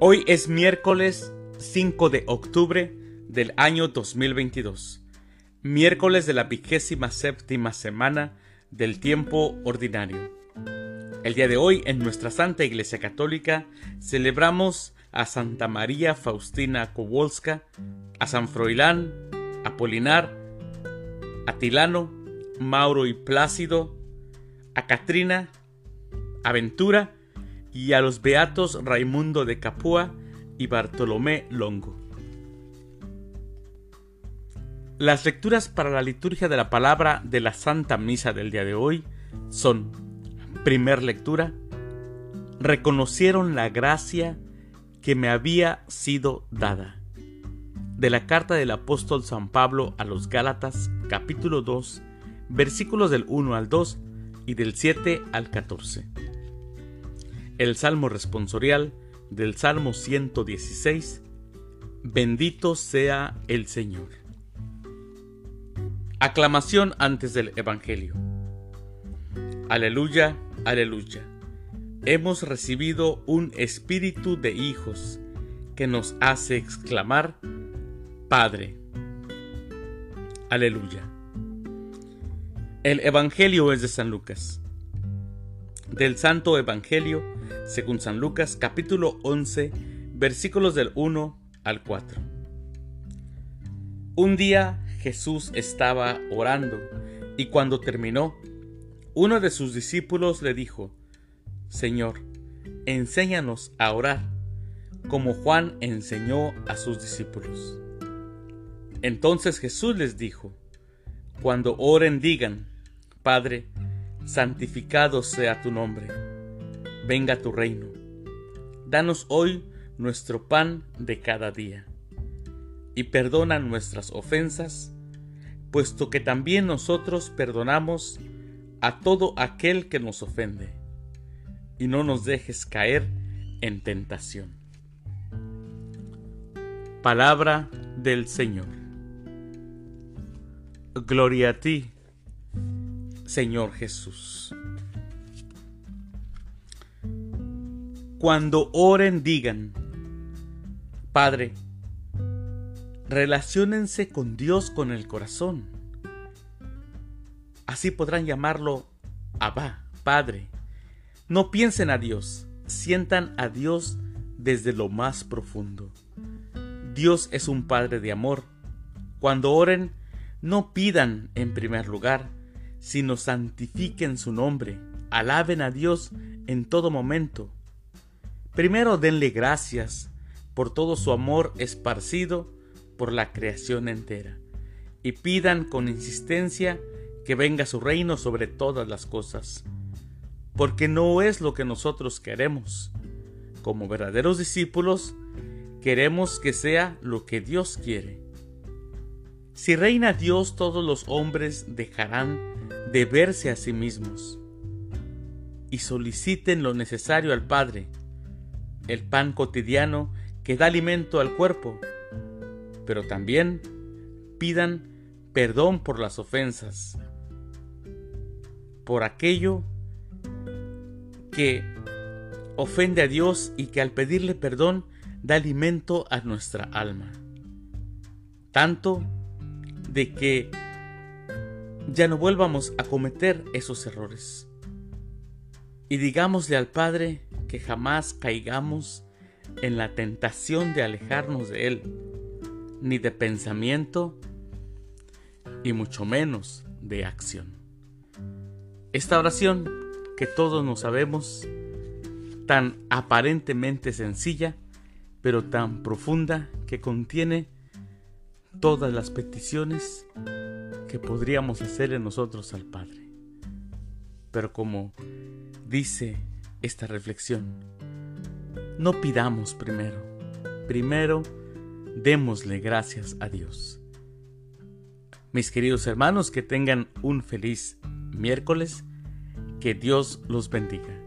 Hoy es miércoles 5 de octubre del año 2022, miércoles de la vigésima séptima semana del tiempo ordinario. El día de hoy en nuestra Santa Iglesia Católica celebramos a Santa María Faustina Kowalska, a San Froilán, Apolinar, a Tilano, Mauro y Plácido, a Catrina, Aventura y a los beatos Raimundo de Capua y Bartolomé Longo. Las lecturas para la liturgia de la palabra de la Santa Misa del día de hoy son, primer lectura, reconocieron la gracia que me había sido dada. De la carta del apóstol San Pablo a los Gálatas, capítulo 2, versículos del 1 al 2 y del 7 al 14 el Salmo responsorial del Salmo 116, Bendito sea el Señor. Aclamación antes del Evangelio. Aleluya, aleluya. Hemos recibido un espíritu de hijos que nos hace exclamar, Padre. Aleluya. El Evangelio es de San Lucas. Del Santo Evangelio según San Lucas capítulo 11 versículos del 1 al 4. Un día Jesús estaba orando y cuando terminó, uno de sus discípulos le dijo, Señor, enséñanos a orar, como Juan enseñó a sus discípulos. Entonces Jesús les dijo, Cuando oren digan, Padre, santificado sea tu nombre venga tu reino. Danos hoy nuestro pan de cada día. Y perdona nuestras ofensas, puesto que también nosotros perdonamos a todo aquel que nos ofende. Y no nos dejes caer en tentación. Palabra del Señor. Gloria a ti, Señor Jesús. Cuando oren digan, Padre, relaciónense con Dios con el corazón. Así podrán llamarlo Abba, Padre. No piensen a Dios, sientan a Dios desde lo más profundo. Dios es un Padre de amor. Cuando oren, no pidan en primer lugar, sino santifiquen su nombre, alaben a Dios en todo momento Primero denle gracias por todo su amor esparcido por la creación entera, y pidan con insistencia que venga su reino sobre todas las cosas, porque no es lo que nosotros queremos. Como verdaderos discípulos, queremos que sea lo que Dios quiere. Si reina Dios, todos los hombres dejarán de verse a sí mismos y soliciten lo necesario al Padre, el pan cotidiano que da alimento al cuerpo, pero también pidan perdón por las ofensas, por aquello que ofende a Dios y que al pedirle perdón da alimento a nuestra alma. Tanto de que ya no vuelvamos a cometer esos errores. Y digámosle al Padre que jamás caigamos en la tentación de alejarnos de Él, ni de pensamiento, y mucho menos de acción. Esta oración que todos nos sabemos, tan aparentemente sencilla, pero tan profunda que contiene todas las peticiones que podríamos hacer en nosotros al Padre. Pero como dice esta reflexión. No pidamos primero, primero démosle gracias a Dios. Mis queridos hermanos, que tengan un feliz miércoles, que Dios los bendiga.